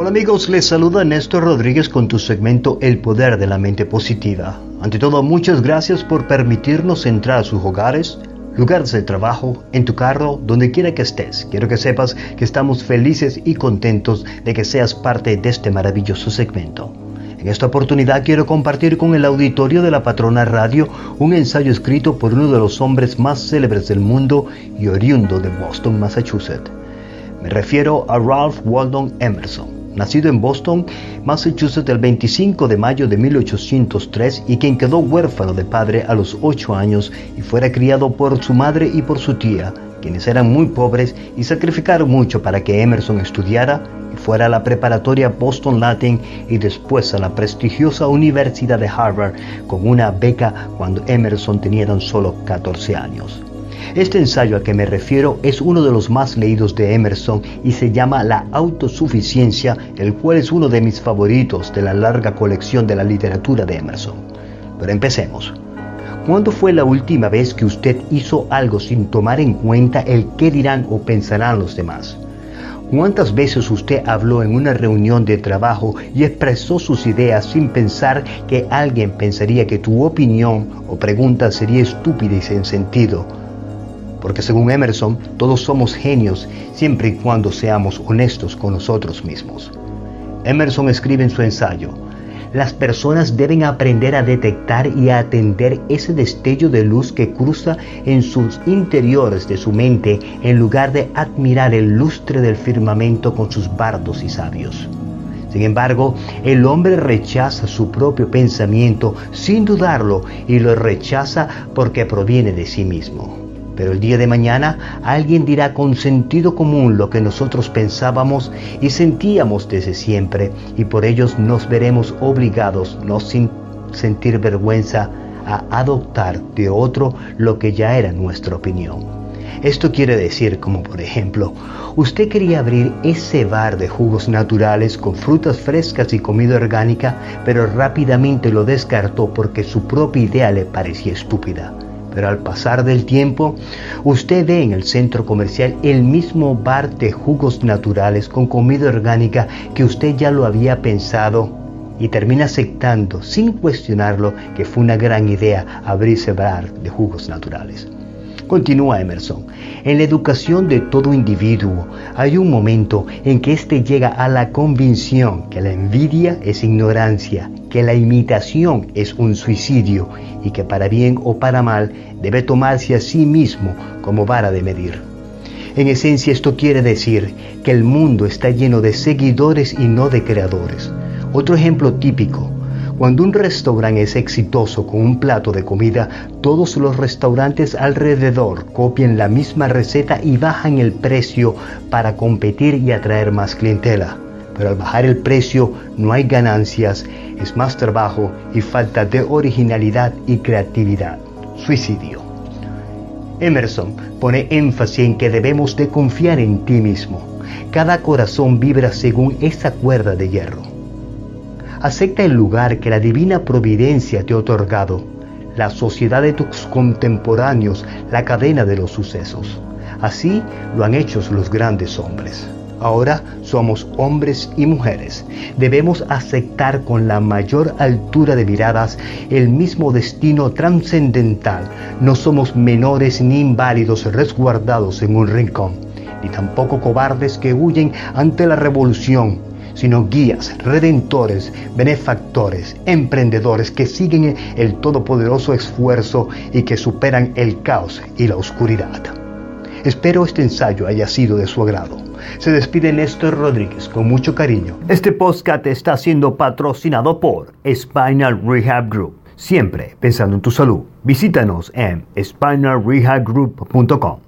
Hola amigos, les saluda Néstor Rodríguez con tu segmento El Poder de la Mente Positiva. Ante todo, muchas gracias por permitirnos entrar a sus hogares, lugares de trabajo, en tu carro, donde quiera que estés. Quiero que sepas que estamos felices y contentos de que seas parte de este maravilloso segmento. En esta oportunidad quiero compartir con el auditorio de la Patrona Radio un ensayo escrito por uno de los hombres más célebres del mundo y oriundo de Boston, Massachusetts. Me refiero a Ralph Waldo Emerson nacido en Boston, Massachusetts el 25 de mayo de 1803 y quien quedó huérfano de padre a los 8 años y fuera criado por su madre y por su tía, quienes eran muy pobres y sacrificaron mucho para que Emerson estudiara y fuera a la preparatoria Boston Latin y después a la prestigiosa Universidad de Harvard con una beca cuando Emerson tenía tan solo 14 años. Este ensayo a que me refiero es uno de los más leídos de Emerson y se llama La autosuficiencia, el cual es uno de mis favoritos de la larga colección de la literatura de Emerson. Pero empecemos. ¿Cuándo fue la última vez que usted hizo algo sin tomar en cuenta el qué dirán o pensarán los demás? ¿Cuántas veces usted habló en una reunión de trabajo y expresó sus ideas sin pensar que alguien pensaría que tu opinión o pregunta sería estúpida y sin sentido? Porque según Emerson, todos somos genios siempre y cuando seamos honestos con nosotros mismos. Emerson escribe en su ensayo, las personas deben aprender a detectar y a atender ese destello de luz que cruza en sus interiores de su mente en lugar de admirar el lustre del firmamento con sus bardos y sabios. Sin embargo, el hombre rechaza su propio pensamiento sin dudarlo y lo rechaza porque proviene de sí mismo. Pero el día de mañana alguien dirá con sentido común lo que nosotros pensábamos y sentíamos desde siempre y por ellos nos veremos obligados, no sin sentir vergüenza, a adoptar de otro lo que ya era nuestra opinión. Esto quiere decir, como por ejemplo, usted quería abrir ese bar de jugos naturales con frutas frescas y comida orgánica, pero rápidamente lo descartó porque su propia idea le parecía estúpida. Pero al pasar del tiempo, usted ve en el centro comercial el mismo bar de jugos naturales con comida orgánica que usted ya lo había pensado y termina aceptando sin cuestionarlo que fue una gran idea abrirse bar de jugos naturales. Continúa Emerson. En la educación de todo individuo hay un momento en que éste llega a la convicción que la envidia es ignorancia, que la imitación es un suicidio y que para bien o para mal debe tomarse a sí mismo como vara de medir. En esencia esto quiere decir que el mundo está lleno de seguidores y no de creadores. Otro ejemplo típico, cuando un restaurante es exitoso con un plato de comida, todos los restaurantes alrededor copian la misma receta y bajan el precio para competir y atraer más clientela. Pero al bajar el precio no hay ganancias, es más trabajo y falta de originalidad y creatividad. Suicidio. Emerson pone énfasis en que debemos de confiar en ti mismo. Cada corazón vibra según esa cuerda de hierro. Acepta el lugar que la divina providencia te ha otorgado, la sociedad de tus contemporáneos, la cadena de los sucesos. Así lo han hecho los grandes hombres. Ahora somos hombres y mujeres. Debemos aceptar con la mayor altura de miradas el mismo destino trascendental. No somos menores ni inválidos resguardados en un rincón, ni tampoco cobardes que huyen ante la revolución sino guías, redentores, benefactores, emprendedores que siguen el todopoderoso esfuerzo y que superan el caos y la oscuridad. Espero este ensayo haya sido de su agrado. Se despide Néstor Rodríguez con mucho cariño. Este podcast está siendo patrocinado por Spinal Rehab Group. Siempre pensando en tu salud. Visítanos en spinalrehabgroup.com.